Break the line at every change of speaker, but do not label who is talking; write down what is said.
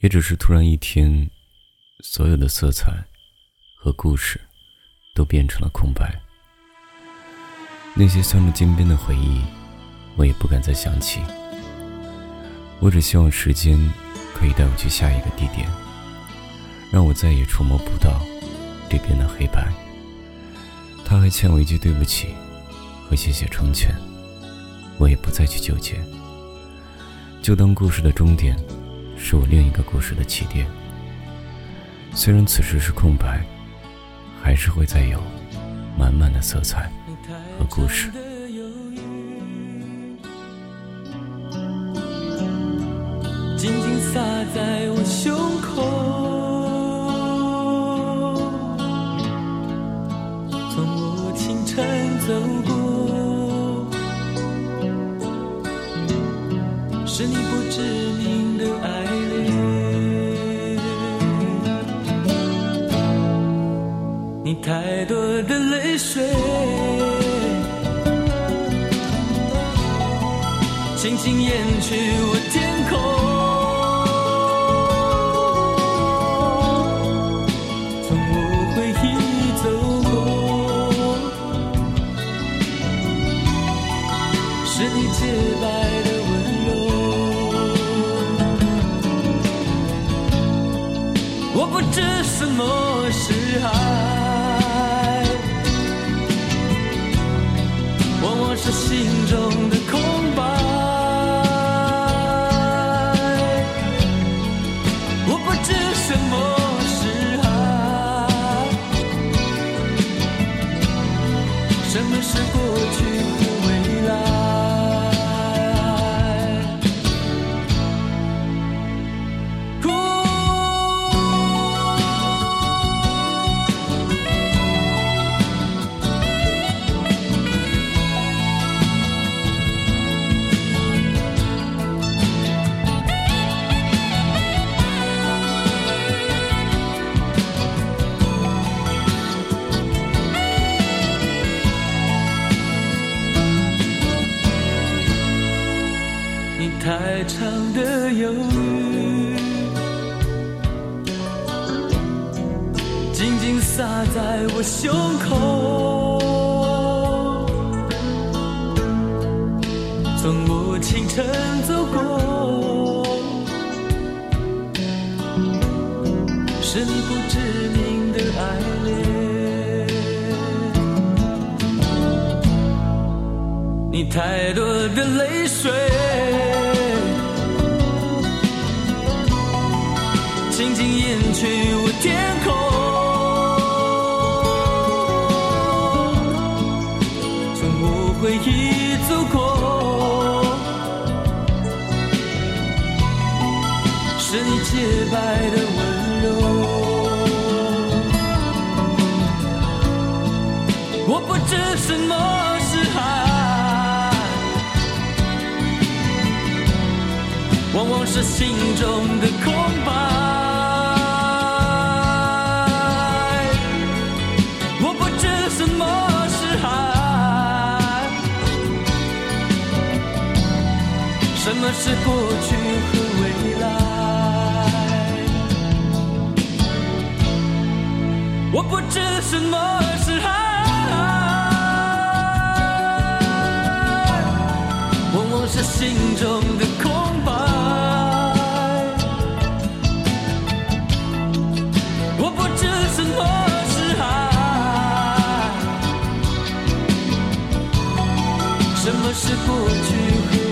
也只是突然一天，所有的色彩和故事都变成了空白。那些镶着金边的回忆，我也不敢再想起。我只希望时间可以带我去下一个地点，让我再也触摸不到这边的黑白。他还欠我一句对不起和谢谢成全，我也不再去纠结，就当故事的终点。是我另一个故事的起点。虽然此时是空白，还是会再有满满的色彩
和故事。是你不知名的爱恋。你太多的泪水，轻轻掩去我天空。从我回忆走过，是你洁白的不知什么是爱。太长的忧郁，静静洒在我胸口。从我清晨走过，是你不知名的爱恋，你太多的泪水。静静掩去我天空，从我回忆走过，是你洁白的温柔。我不知什么是爱，往往是心中的空白。什么是过去和未来？我不知什么是爱往往是心中的空白我不知什么是爱什么是过去和